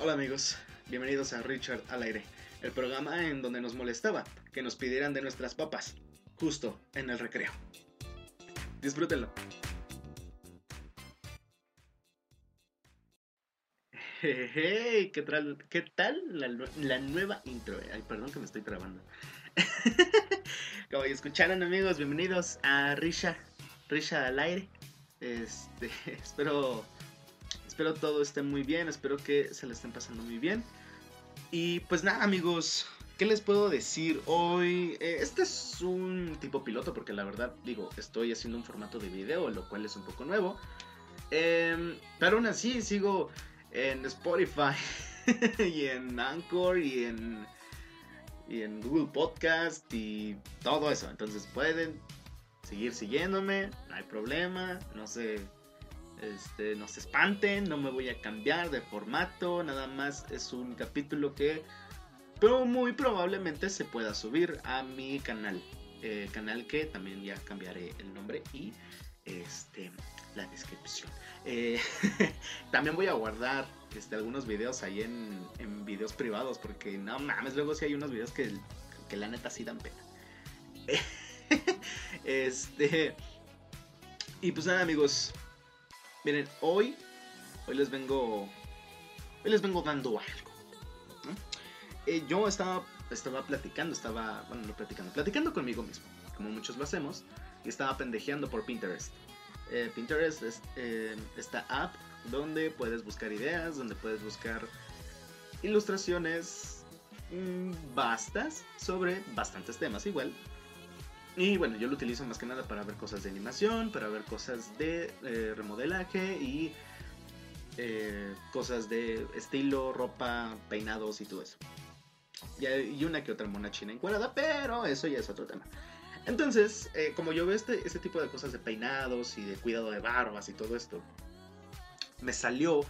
Hola amigos, bienvenidos a Richard al aire, el programa en donde nos molestaba que nos pidieran de nuestras papas, justo en el recreo. Disfrútenlo. Hey, ¿qué tal, qué tal la, nueva intro? Ay, perdón que me estoy trabando. Como escucharon amigos, bienvenidos a Risha, Risha al aire. Este, espero, espero todo esté muy bien, espero que se le estén pasando muy bien. Y pues nada amigos, ¿qué les puedo decir hoy? Eh, este es un tipo piloto porque la verdad digo, estoy haciendo un formato de video, lo cual es un poco nuevo. Em, pero aún así sigo en Spotify y en Anchor y en, y en Google Podcast y todo eso. Entonces pueden seguir siguiéndome, no hay problema, no se, este, no se espanten, no me voy a cambiar de formato, nada más es un capítulo que pero muy probablemente se pueda subir a mi canal. Eh, canal que también ya cambiaré el nombre y este, la descripción. Eh, también voy a guardar este, algunos videos ahí en, en, videos privados, porque no mames, luego si hay unos videos que, que la neta sí dan pena. este. Y pues nada, amigos. Miren, hoy. Hoy les vengo. Hoy les vengo dando algo. Eh, yo estaba. Estaba platicando, estaba. Bueno, no platicando, platicando conmigo mismo. Como muchos lo hacemos. Y estaba pendejeando por Pinterest. Eh, Pinterest es eh, esta app donde puedes buscar ideas, donde puedes buscar ilustraciones mmm, vastas sobre bastantes temas igual. Y bueno, yo lo utilizo más que nada para ver cosas de animación, para ver cosas de eh, remodelaje y eh, cosas de estilo, ropa, peinados y todo eso. Y, una que otra mona china encuadrada, pero eso ya es otro tema. Entonces, eh, como yo veo este, este tipo de cosas de peinados y de cuidado de barbas y todo esto, me salió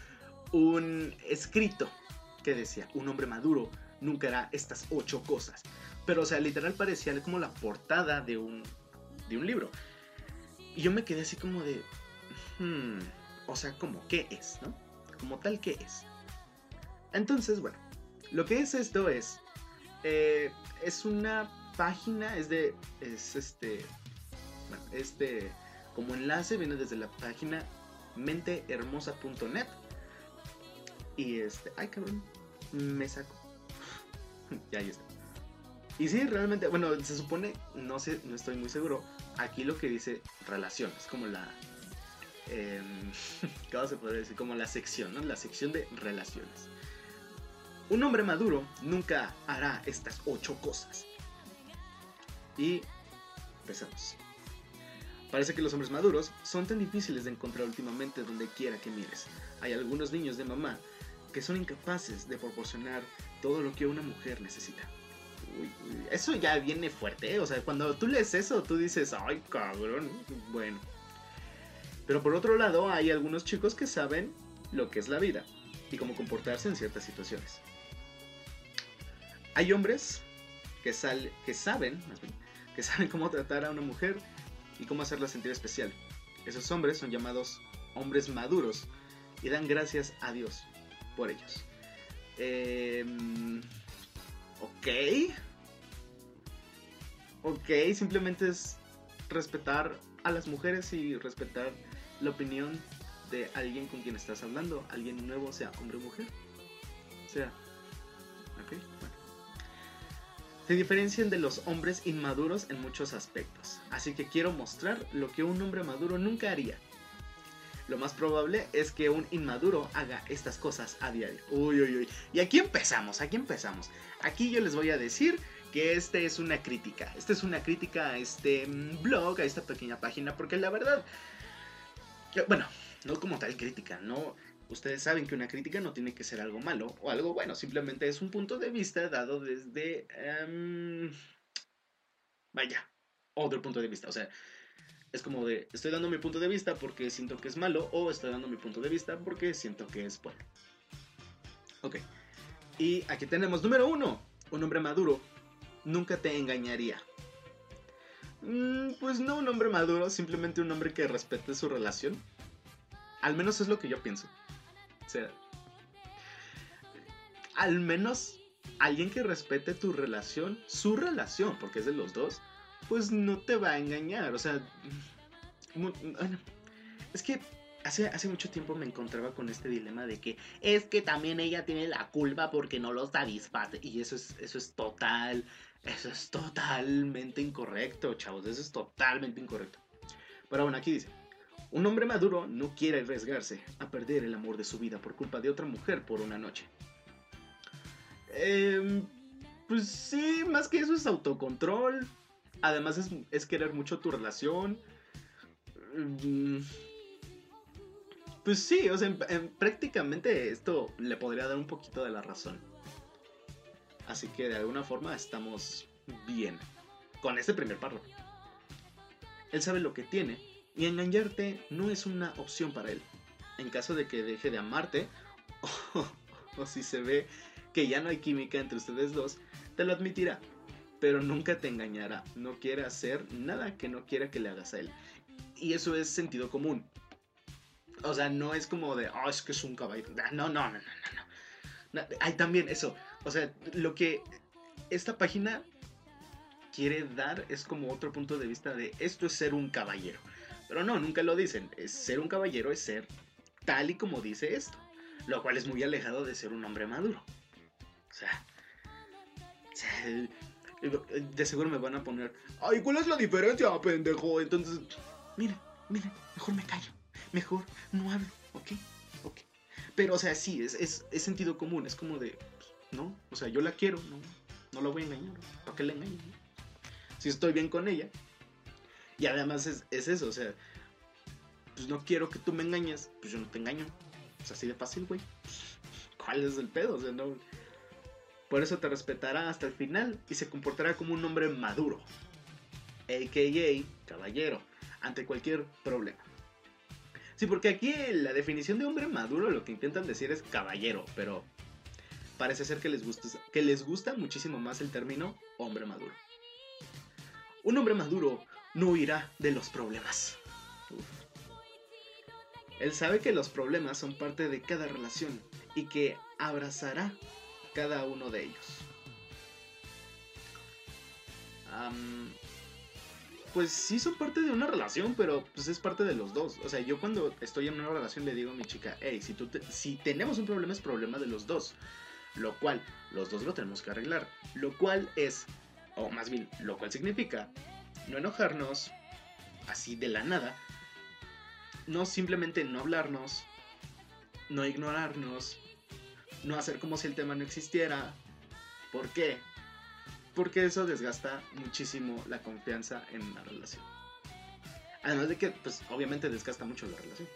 un escrito que decía, un hombre maduro nunca hará estas ocho cosas. Pero, o sea, literal parecía como la portada de un, de un libro. Y yo me quedé así como de, hmm, o sea, como, ¿qué es? ¿No? Como tal, ¿qué es? Entonces, bueno, lo que es esto es, eh, es una página, es de, es este, bueno, este, como enlace viene desde la página mentehermosa.net. Y este, ay cabrón, me saco. ya ahí está. Y sí, realmente, bueno, se supone, no sé, no estoy muy seguro. Aquí lo que dice relación, es como la. Eh, ¿Cómo se podría decir? Como la sección, ¿no? La sección de relaciones. Un hombre maduro nunca hará estas ocho cosas. Y empezamos. Parece que los hombres maduros son tan difíciles de encontrar últimamente donde quiera que mires. Hay algunos niños de mamá que son incapaces de proporcionar todo lo que una mujer necesita. Eso ya viene fuerte, ¿eh? o sea, cuando tú lees eso, tú dices, ay cabrón, bueno. Pero por otro lado, hay algunos chicos que saben lo que es la vida y cómo comportarse en ciertas situaciones. Hay hombres que, sal, que saben, que saben cómo tratar a una mujer y cómo hacerla sentir especial. Esos hombres son llamados hombres maduros y dan gracias a Dios por ellos. Eh, ok. Ok, simplemente es respetar a las mujeres y respetar la opinión de alguien con quien estás hablando, alguien nuevo, sea hombre o mujer. O sea, ok, bueno. Se diferencian de los hombres inmaduros en muchos aspectos, así que quiero mostrar lo que un hombre maduro nunca haría. Lo más probable es que un inmaduro haga estas cosas a diario. Uy, uy, uy. Y aquí empezamos, aquí empezamos. Aquí yo les voy a decir que este es una crítica. Esta es una crítica a este blog, a esta pequeña página, porque la verdad, bueno, no como tal crítica, no. Ustedes saben que una crítica no tiene que ser algo malo o algo bueno, simplemente es un punto de vista dado desde... Um, vaya, otro punto de vista. O sea, es como de, estoy dando mi punto de vista porque siento que es malo o estoy dando mi punto de vista porque siento que es bueno. Ok. Y aquí tenemos número uno. Un hombre maduro nunca te engañaría. Mm, pues no un hombre maduro, simplemente un hombre que respete su relación. Al menos es lo que yo pienso. O sea, al menos alguien que respete tu relación, su relación, porque es de los dos, pues no te va a engañar. O sea, bueno, es que hace, hace mucho tiempo me encontraba con este dilema de que es que también ella tiene la culpa porque no los satisface. Y eso es, eso es total, eso es totalmente incorrecto, chavos. Eso es totalmente incorrecto. Pero bueno, aquí dice. Un hombre maduro no quiere arriesgarse a perder el amor de su vida por culpa de otra mujer por una noche. Eh, pues sí, más que eso es autocontrol. Además es, querer mucho tu relación. Mm, pues sí, o sea, prácticamente esto le podría dar un poquito de la razón. Así que de alguna forma estamos bien con este primer párrafo. Él sabe lo que tiene y engañarte no es una opción para él. En caso de que deje de amarte o si se ve que ya no hay química entre ustedes dos, te lo admitirá, pero nunca te engañará. No quiere hacer nada que no quiera que le hagas a él. Y eso es sentido común. O sea, no es como de, oh, es que es un caballero. Ah, no, no, no, no, no. Hay también eso. O sea, lo que esta página quiere dar es como otro punto de vista de esto es ser un caballero. Pero no, nunca lo dicen. Ser un caballero es ser tal y como dice esto. Lo cual es muy alejado de ser un hombre maduro. O sea, de seguro me van a poner, ay, ¿cuál es la diferencia, pendejo? Entonces, mire, mire, mejor me callo, mejor no hablo, ¿ok? Ok. Pero, o sea, sí, es, es, sentido común, es como de, ¿no? O sea, yo la quiero, no, no la voy a engañar, ¿para qué la engaño? Si estoy bien con ella. Y además es, es eso, o sea, pues no quiero que tú me engañes, pues yo no te engaño. Es así de fácil, güey. ¿Cuál es el pedo? O sea, no por eso te respetará hasta el final y se comportará como un hombre maduro, a.k.a. caballero, ante cualquier problema. Sí, porque aquí la definición de hombre maduro lo que intentan decir es caballero, pero parece ser que les gusta, que les gusta muchísimo más el término hombre maduro. Un hombre maduro no huirá de los problemas. Él sabe que los problemas son parte de cada relación y que abrazará cada uno de ellos. pues sí son parte de una relación, pero pues es parte de los dos. O sea, yo cuando estoy en una relación le digo a mi chica, hey, si, tú si tenemos un problema es problema de los dos. Lo cual, los dos lo tenemos que arreglar. Lo cual es, o más bien, lo cual significa no enojarnos así de la nada. No simplemente no hablarnos, no ignorarnos, no hacer como si el tema no existiera. ¿Por qué? Porque eso desgasta muchísimo la confianza en una relación. Además de que, pues obviamente desgasta mucho la relación.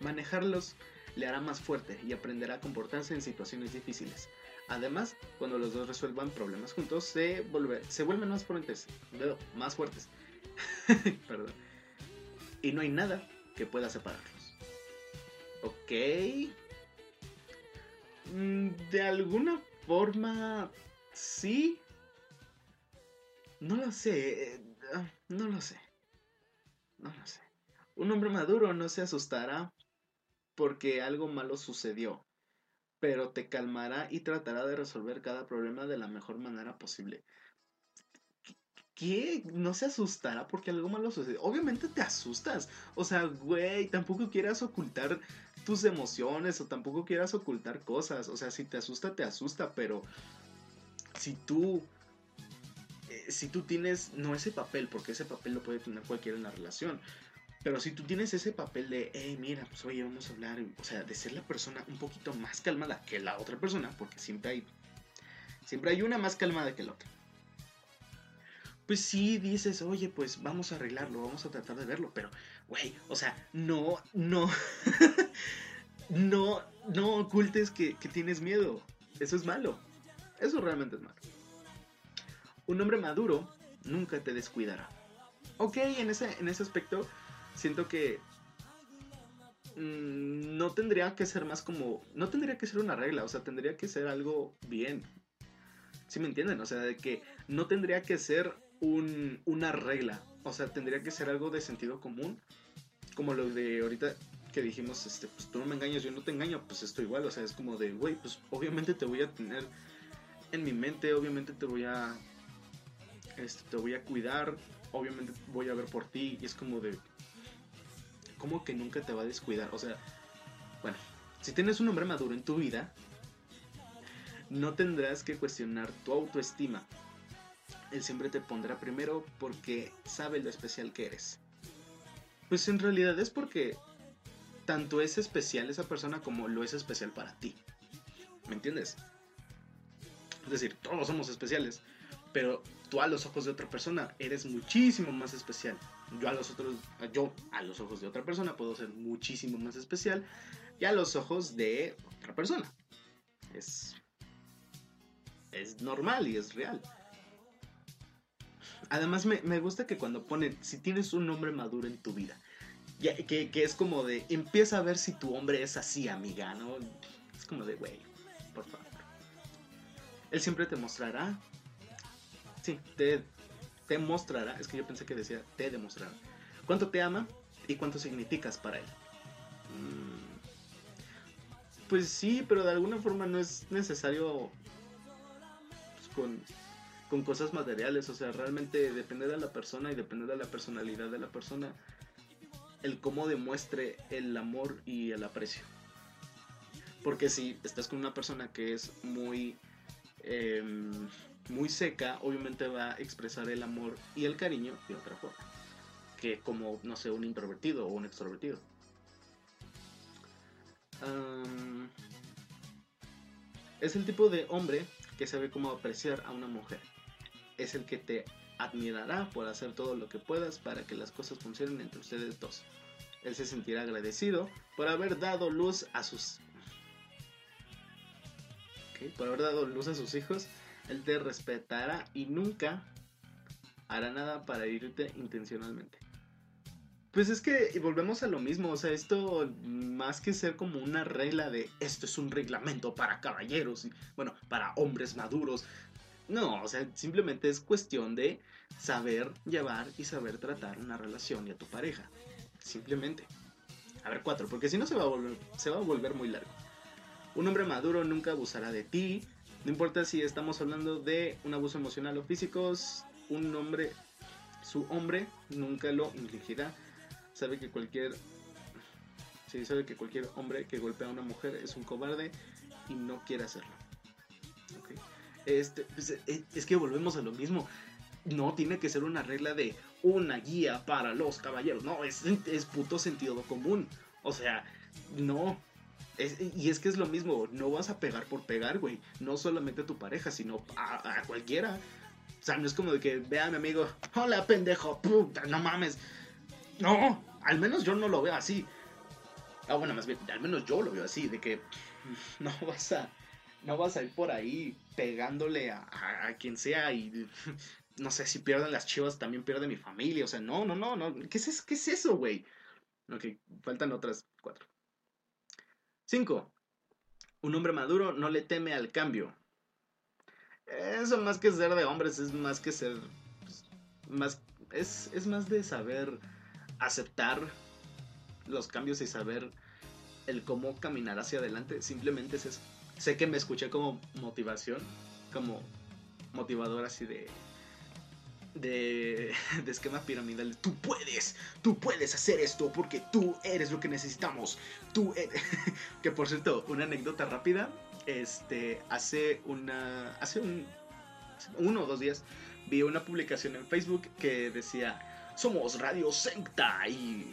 Manejarlos le hará más fuerte y aprenderá a comportarse en situaciones difíciles. Además, cuando los dos resuelvan problemas juntos, se, se vuelven más fuertes. Más fuertes. Perdón. Y no hay nada que pueda separarlos. Ok. Mm, de alguna forma, sí. No lo sé. Eh, ah, no lo sé. No lo sé. Un hombre maduro no se asustará porque algo malo sucedió, pero te calmará y tratará de resolver cada problema de la mejor manera posible. ¿Qué? No se asustará porque algo malo sucedió. Obviamente te asustas. O sea, güey, tampoco quieras ocultar tus emociones o tampoco quieras ocultar cosas. O sea, si te asusta, te asusta, pero si tú... Eh, si tú tienes, no ese papel, porque ese papel lo puede tener cualquiera en la relación, pero si tú tienes ese papel de, hey, mira, pues oye, vamos a hablar, o sea, de ser la persona un poquito más calmada que la otra persona, porque siempre hay, siempre hay una más calmada que la otra. Pues sí, dices, oye, pues vamos a arreglarlo, vamos a tratar de verlo, pero güey, o sea, no, no, no, no ocultes que, tienes miedo. Eso es malo. Eso realmente es malo. Un hombre maduro nunca te descuidará. Ok, en ese, en ese aspecto siento que mm, no tendría que ser más como... No tendría que ser una regla, o sea, tendría que ser algo bien. ¿Sí me entienden? O sea, de que no tendría que ser una regla. O sea, tendría que ser algo de sentido común. Como lo de ahorita que dijimos, este, pues tú no me engañas, yo no te engaño, pues esto igual, o sea, es como de, güey, pues obviamente te voy a tener en mi mente, obviamente te voy a, este, te voy a cuidar, obviamente voy a ver por ti, y es como de, ¿cómo que nunca te va a descuidar? O sea, bueno, si tienes un hombre maduro en tu vida, no tendrás que cuestionar tu autoestima. Él siempre te pondrá primero porque sabe lo especial que eres. Pues en realidad es porque tanto es especial esa persona como lo es especial para ti. ¿Me entiendes? Es decir, todos somos especiales, pero a los ojos de otra persona eres muchísimo más especial. Yo a los otros, yo a los ojos de otra persona puedo ser muchísimo más especial y a los ojos de otra persona. Es es normal y es real. Además me, gusta que cuando ponen, si tienes un hombre maduro en tu vida, que, es como de, empieza a ver si tu hombre es así, amiga, ¿no? Es como de, güey, por favor. Él siempre te mostrará, sí, te, te mostrará, es que yo pensé que decía, te demostrará, cuánto te ama y cuánto significas para él. Mm. Pues sí, pero de alguna forma no es necesario con, cosas materiales. O sea, realmente depende de la persona y depende de la personalidad de la persona el cómo demuestre el amor y el aprecio. Porque si estás con una persona que es muy, em, muy seca, obviamente va a expresar el amor y el cariño de otra forma. Que como, no sé, un introvertido o un extrovertido. es el tipo de hombre que sabe cómo apreciar a una mujer. Es el que te admirará por hacer todo lo que puedas para que las cosas funcionen entre ustedes dos. Él se sentirá agradecido por haber dado luz a sus por haber dado luz a sus hijos. Él te respetará y nunca hará nada para herirte intencionalmente. Pues es que volvemos a lo mismo, o sea, esto más que ser como una regla de esto es un reglamento para caballeros y bueno, para hombres maduros. No, o sea, simplemente es cuestión de saber llevar y saber tratar una relación y a tu pareja. Simplemente. A ver, cuatro, porque si no se va a volver, se va a volver muy largo. Un hombre maduro nunca abusará de ti. No importa si estamos hablando de un abuso emocional o físico, un hombre, su hombre nunca lo infligirá sabe que cualquier sí, sabe que cualquier hombre que golpea a una mujer es un cobarde y no quiere hacerlo. Este, pues, eh, es que volvemos a lo mismo. No tiene que ser una regla de una guía para los caballeros. No, es, es puto sentido común. O sea, no. Y es que es lo mismo. No vas a pegar por pegar, güey. No solamente a tu pareja, sino a, cualquiera. O sea, no es como de que vea a mi amigo. Hola, pendejo. Puta, no mames. No, al menos yo no lo veo así. Ah, bueno, más bien, al menos yo lo veo así, de que no vas a, no vas a ir por ahí pegándole a, quien sea y no sé si pierden las chivas también pierde mi familia, o sea, no, no, no, no, ¿qué es, qué es eso, güey? Ok, faltan otras cuatro. Cinco. Un hombre maduro no le teme al cambio. Eso más que ser de hombres, es más que ser, pues, más, es, es más de saber aceptar los cambios y saber el cómo caminar hacia adelante. Simplemente es eso. Sé que me escuché como motivación, como motivador así de, de, de, esquema piramidal. Tú puedes, tú puedes hacer esto porque tú eres lo que necesitamos. Tú que por cierto, una anécdota rápida. Este, hace una, hace un, uno o dos días vi una publicación en Facebook que decía somos Radio Secta y...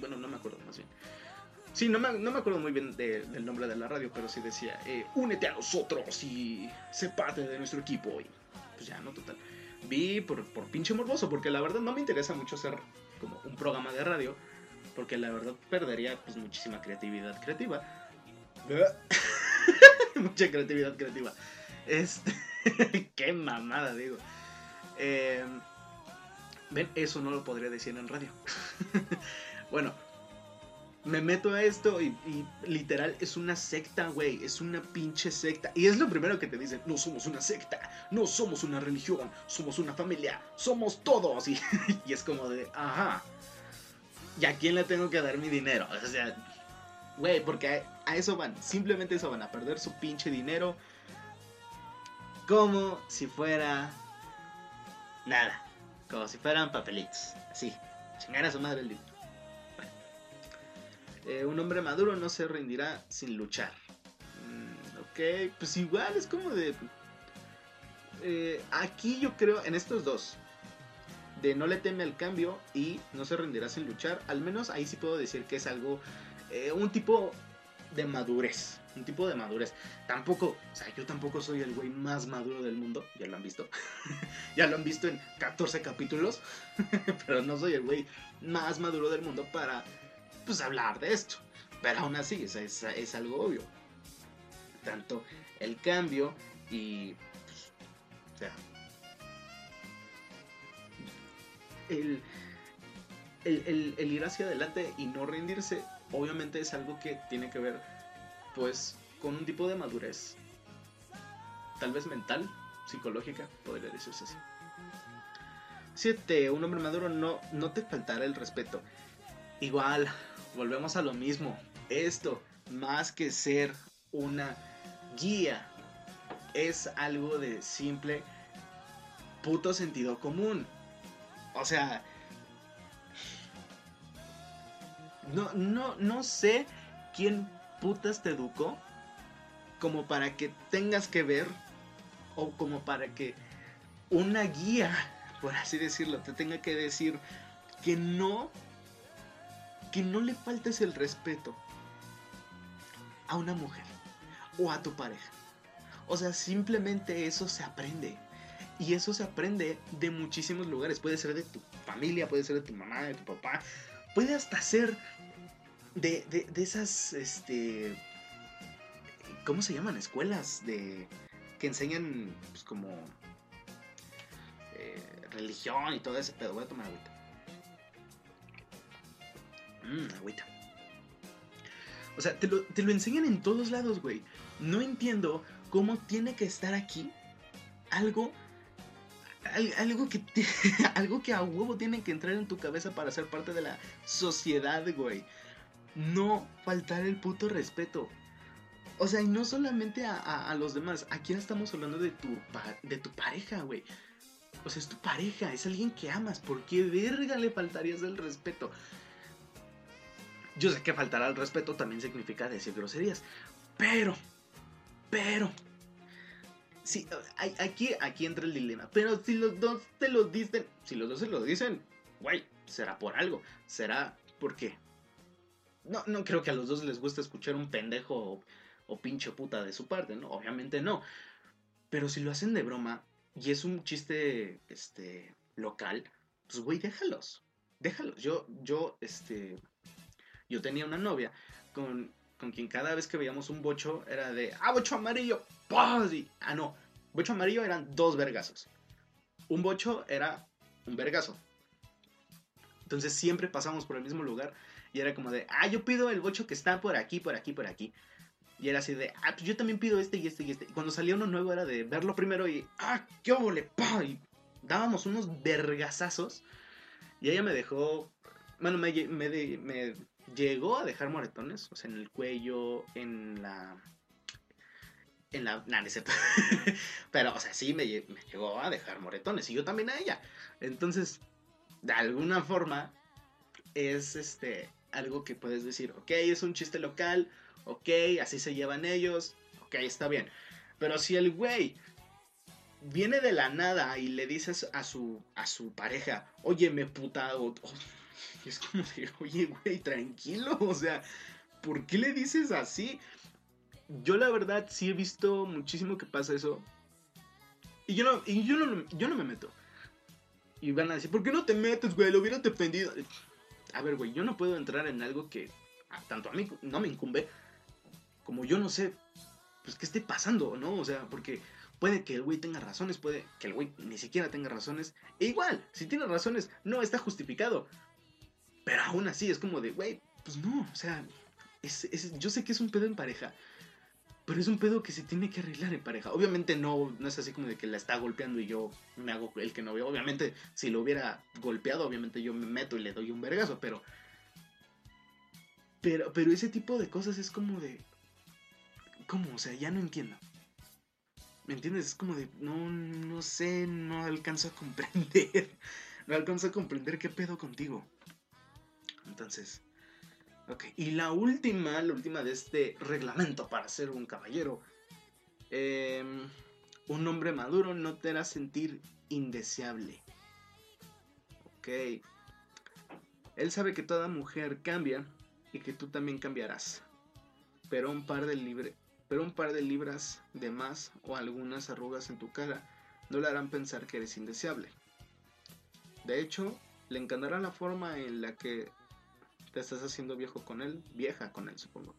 bueno, no me acuerdo más bien. Sí, no me, acuerdo muy bien del nombre de la radio, pero sí decía, eh, únete a nosotros y sé parte de nuestro equipo. Y pues ya, no, total. Vi por, por pinche morboso, porque la verdad no me interesa mucho ser como un programa de radio, porque la verdad perdería pues muchísima creatividad creativa. Mucha creatividad creativa. Este... Qué mamada, digo. Eh, Ven, eso no lo podría decir en radio. bueno, me meto a esto y, literal es una secta, güey. Es una pinche secta. Y es lo primero que te dicen. No somos una secta. No somos una religión. Somos una familia. Somos todos. Y, es como de, ajá. ¿Y a quién le tengo que dar mi dinero? O sea, güey, porque a, eso van. Simplemente eso van a perder su pinche dinero. Como si fuera. Nada. Como si fueran papelitos. Así. Chingar a su madre el dinero. Eh, un hombre maduro no se rendirá sin luchar. Mm, ok, pues igual es como de... Eh, aquí yo creo, en estos dos, de no le teme al cambio y no se rendirá sin luchar, al menos ahí sí puedo decir que es algo, eh, un tipo de madurez, un tipo de madurez. Tampoco, o sea, yo tampoco soy el güey más maduro del mundo, ya lo han visto, ya lo han visto en 14 capítulos, pero no soy el güey más maduro del mundo para pues hablar de esto. Pero aún así, es, es, algo obvio. Tanto el cambio y... Pues, o sea... El, el, el, ir hacia adelante y no rendirse, obviamente es algo que tiene que ver, pues, con un tipo de madurez. Tal vez mental, psicológica, podría decirse así. 7. Un hombre maduro no, no te faltará el respeto. Igual, volvemos a lo mismo. Esto, más que ser una guía, es algo de simple puto sentido común. O sea, no, no, no sé quién putas te educó como para que tengas que ver o como para que una guía, por así decirlo, te tenga que decir que no que no le faltes el respeto a una mujer o a tu pareja. O sea, simplemente eso se aprende. Y eso se aprende de muchísimos lugares. Puede ser de tu familia, puede ser de tu mamá, de tu papá. Puede hasta ser de, de, esas, este... ¿Cómo se llaman? Escuelas de... que enseñan pues, como... Eh, religión y todo ese pedo. Voy a tomar agüita. Mmm, agüita. O sea, te lo, enseñan en todos lados, güey. No entiendo cómo tiene que estar aquí algo algo que algo que a huevo tiene que entrar en tu cabeza para ser parte de la sociedad, güey. No faltar el puto respeto. O sea, y no solamente a, los demás. Aquí estamos hablando de tu, de tu pareja, güey. O sea, es tu pareja, es alguien que amas. ¿Por qué verga le faltarías el respeto? Yo sé que faltar al respeto también significa decir groserías. Pero, pero, sí, aquí, aquí entra el dilema. Pero si los dos te lo dicen, si los dos se lo dicen, güey, será por algo. Será porque. No, no creo que a los dos les guste escuchar un pendejo o, o pinche puta de su parte, ¿no? Obviamente no. Pero si lo hacen de broma y es un chiste, este, local, pues güey, déjalos. Déjalos. Yo, yo, este, yo tenía una novia con, quien cada vez que veíamos un bocho era de, ah, bocho amarillo, ah, no, bocho amarillo eran dos vergazos. Un bocho era un vergazo. Entonces siempre pasamos por el mismo lugar y era como de, ah, yo pido el bocho que está por aquí, por aquí, por aquí. Y era así de, ah, pues yo también pido este y este y este. Y cuando salía uno nuevo era de verlo primero y, ah, qué óvole, Y dábamos unos vergazazos. Y ella me dejó, bueno, me llegó a dejar moretones, o sea, en el cuello, en la... En la... Nah, Pero, o sea, sí me, llegó a dejar moretones y yo también a ella. Entonces, de alguna forma, es este algo que puedes decir, ok, es un chiste local, ok, así se llevan ellos, ok, está bien. Pero si el güey viene de la nada y le dices a su, a su pareja, oye, me puta, o, y es como de, oye, güey, tranquilo, o sea, ¿por qué le dices así? Yo la verdad sí he visto muchísimo que pasa eso. Y yo no, y yo no, yo no me meto. Y van a decir, ¿por qué no te metes, güey? Lo hubieras defendido. A ver, güey, yo no puedo entrar en algo que tanto a mí no me incumbe, como yo no sé, pues, qué esté pasando, ¿no? O sea, porque puede que el güey tenga razones, puede que el güey ni siquiera tenga razones. E igual, si tiene razones, no está justificado. Pero aún así es como de, güey, pues no, o sea, es, yo sé que es un pedo en pareja, pero es un pedo que se tiene que arreglar en pareja. Obviamente no, no es así como de que la está golpeando y yo me hago el que no veo. Obviamente, si lo hubiera golpeado, obviamente yo me meto y le doy un vergazo, pero Pero, pero ese tipo de cosas es como de... ¿Cómo? O sea, ya no entiendo. ¿Me entiendes? Es como de... No, no sé, no alcanzo a comprender. No alcanzo a comprender qué pedo contigo. Entonces... Ok, y la última, la última de este reglamento para ser un caballero. Em, un hombre maduro no te hará sentir indeseable. Ok. Él sabe que toda mujer cambia y que tú también cambiarás. Pero un par de libre, pero un par de libras de más o algunas arrugas en tu cara no le harán pensar que eres indeseable. De hecho, le encantará la forma en la que te estás haciendo viejo con él, vieja con él, supongo.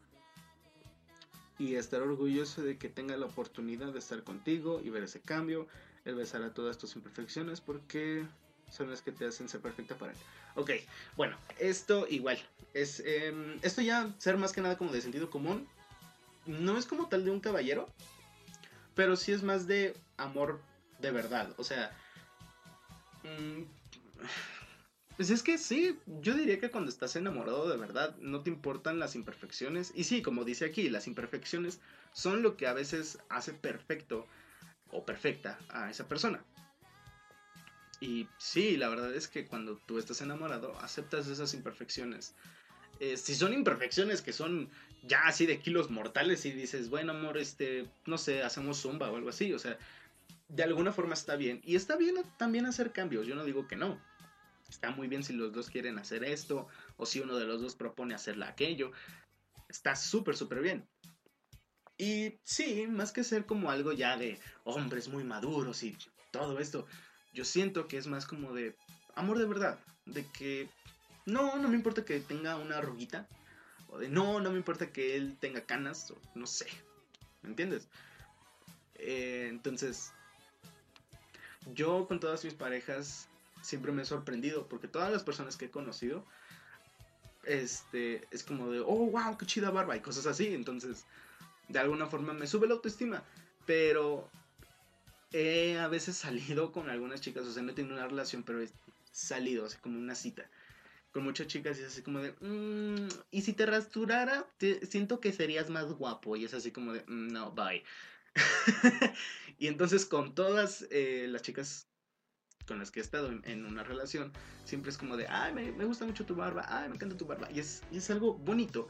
Y estar orgulloso de que tenga la oportunidad de estar contigo y ver ese cambio. Él besará todas tus imperfecciones porque son las que te hacen ser perfecta para él. Ok, bueno, esto igual. Es, em, esto ya ser más que nada como de sentido común. No es como tal de un caballero, pero sí es más de amor de verdad. O sea, mm, pues es que sí, yo diría que cuando estás enamorado de verdad no te importan las imperfecciones. Y sí, como dice aquí, las imperfecciones son lo que a veces hace perfecto o perfecta a esa persona. Y sí, la verdad es que cuando tú estás enamorado, aceptas esas imperfecciones. Eh, si son imperfecciones que son ya así de kilos mortales y dices, bueno, amor, este, no sé, hacemos zumba o algo así, o sea, de alguna forma está bien. Y está bien también hacer cambios, yo no digo que no. Está muy bien si los dos quieren hacer esto o si uno de los dos propone hacerla aquello. Está súper, súper bien. Y sí, más que ser como algo ya de hombres muy maduros y todo esto, yo siento que es más como de amor de verdad. De que no, no me importa que tenga una arruguita. O de no, no me importa que él tenga canas. No sé. ¿Me entiendes? Eh, entonces, yo con todas mis parejas siempre me he sorprendido. Porque todas las personas que he conocido, este, es como de, oh, wow, qué chida barba y cosas así. Entonces, de alguna forma me sube la autoestima. Pero he a veces salido con algunas chicas, o sea, no he tenido una relación, pero he salido, así como una cita con muchas chicas y es así como de, mm, y si te rasturara, siento que serías más guapo y es así como de, mm, no, bye. y entonces con todas eh, las chicas con las que he estado en, una relación, siempre es como de, ay, me, gusta mucho tu barba, ay, me encanta tu barba. Y es, es algo bonito,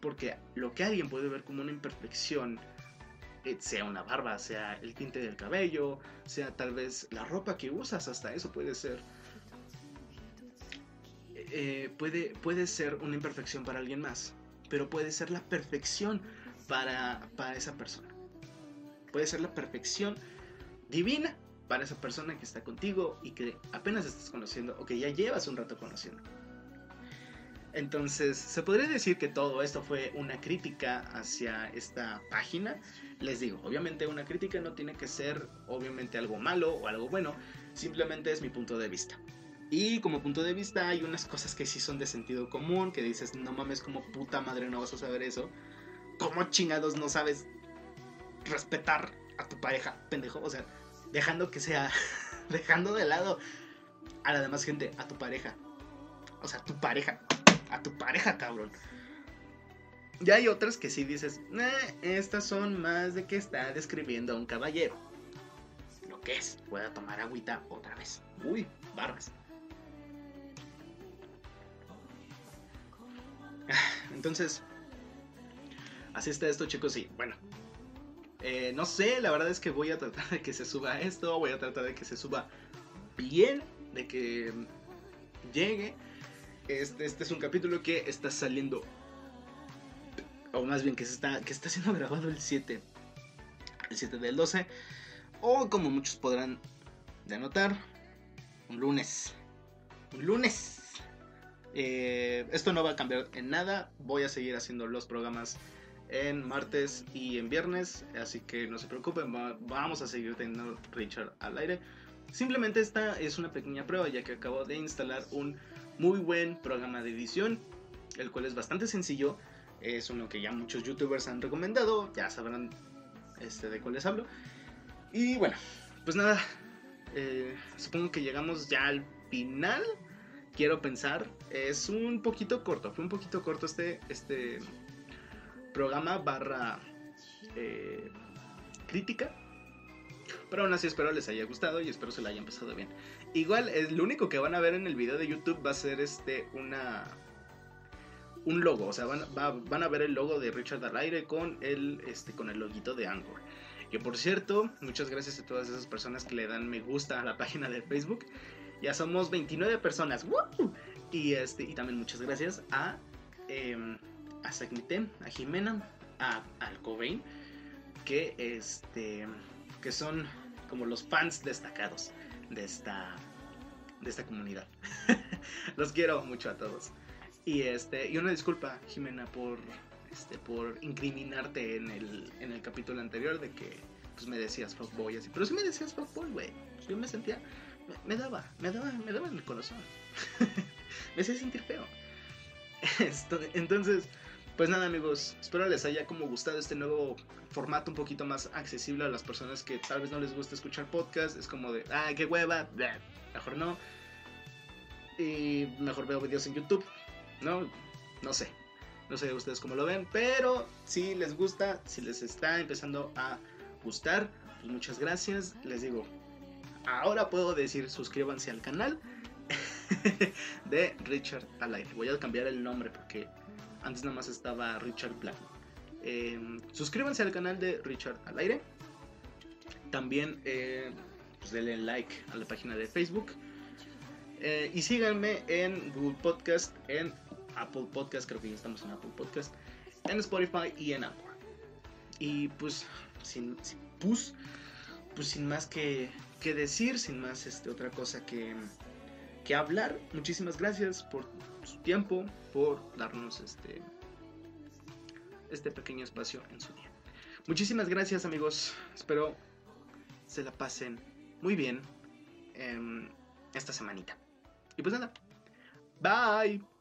porque lo que alguien puede ver como una imperfección, eh, sea una barba, sea el tinte del cabello, sea tal vez la ropa que usas, hasta eso puede ser. Eh, puede, puede ser una imperfección para alguien más, pero puede ser la perfección para, para esa persona. Puede ser la perfección divina para esa persona que está contigo y que apenas estás conociendo o que ya llevas un rato conociendo. Entonces, se podría decir que todo esto fue una crítica hacia esta página. Les digo, obviamente una crítica no tiene que ser obviamente algo malo o algo bueno, simplemente es mi punto de vista. Y como punto de vista hay unas cosas que sí son de sentido común, que dices, no mames, como puta madre no vas a saber eso. ¿Cómo chingados no sabes respetar a tu pareja, pendejo? O sea, dejando que sea, dejando de lado a la demás gente, a tu pareja. O sea, tu pareja a tu pareja, cabrón. Y hay otras que sí dices, estas son más de que está describiendo a un caballero. Lo que es, pueda tomar agüita otra vez. Uy, barbas. Entonces, así está esto, chicos. Y bueno, eh, no sé, la verdad es que voy a tratar de que se suba esto. Voy a tratar de que se suba bien, de que llegue. Este, este, es un capítulo que está saliendo. O más bien que, se está, que está siendo grabado el 7. El 7 del 12. O como muchos podrán denotar. Un lunes. Un lunes. Eh, esto no va a cambiar en nada. Voy a seguir haciendo los programas en martes y en viernes. Así que no se preocupen. vamos a seguir teniendo Richard al aire. Simplemente esta es una pequeña prueba ya que acabo de instalar un muy buen programa de edición, el cual es bastante sencillo. Es uno que ya muchos youtubers han recomendado, ya sabrán este, de cuál les hablo. Y bueno, pues nada, eh, supongo que llegamos ya al final quiero pensar. Es un poquito corto, fue un poquito corto este, este programa barra eh, crítica. Pero aún así espero les haya gustado y espero se la hayan pasado bien. Igual, es lo único que van a ver en el video de YouTube va a ser este una un logo, o sea, van, van a ver el logo de Richard al aire con el este con el loguito de Anchor. Que por cierto, muchas gracias a todas esas personas que le dan me gusta a la página de Facebook. Ya somos 29 personas. Y este y también muchas gracias a eh, a Sagnitem, a Jimena, a Alcobain, que este que son como los fans destacados de esta de esta comunidad. los quiero mucho a todos. Y este y una disculpa, Jimena, por este por incriminarte en el en el capítulo anterior de que pues me decías fuckboy así, pero si me decías fuckboy, güey. Yo me sentía me, daba, me daba, me daba en el corazón. me hacía sentir feo. Entonces, pues nada amigos, espero les haya como gustado este nuevo formato un poquito más accesible a las personas que tal vez no les gusta escuchar podcast. Es como de, ah, qué hueva, mejor no. Y mejor veo videos en YouTube, ¿no? No sé, no sé ustedes cómo lo ven, pero si les gusta, si les está empezando a gustar, pues muchas gracias. Les digo, ahora puedo decir suscríbanse al canal de Richard Alive. Voy a cambiar el nombre porque antes nada más estaba Richard Black. Em, suscríbanse al canal de Richard al aire. También eh, pues denle like a la página de Facebook. Eh, y síganme en Google Podcast, en Apple Podcast, creo que ya estamos en Apple Podcast, en Spotify y en Apple. Y pues, sin, pues, pues sin más que, que decir, sin más este, otra cosa que, que hablar, muchísimas gracias por su tiempo, por darnos este, este pequeño espacio en su día. Muchísimas gracias amigos, espero se la pasen muy bien esta semanita. Y pues nada, bye.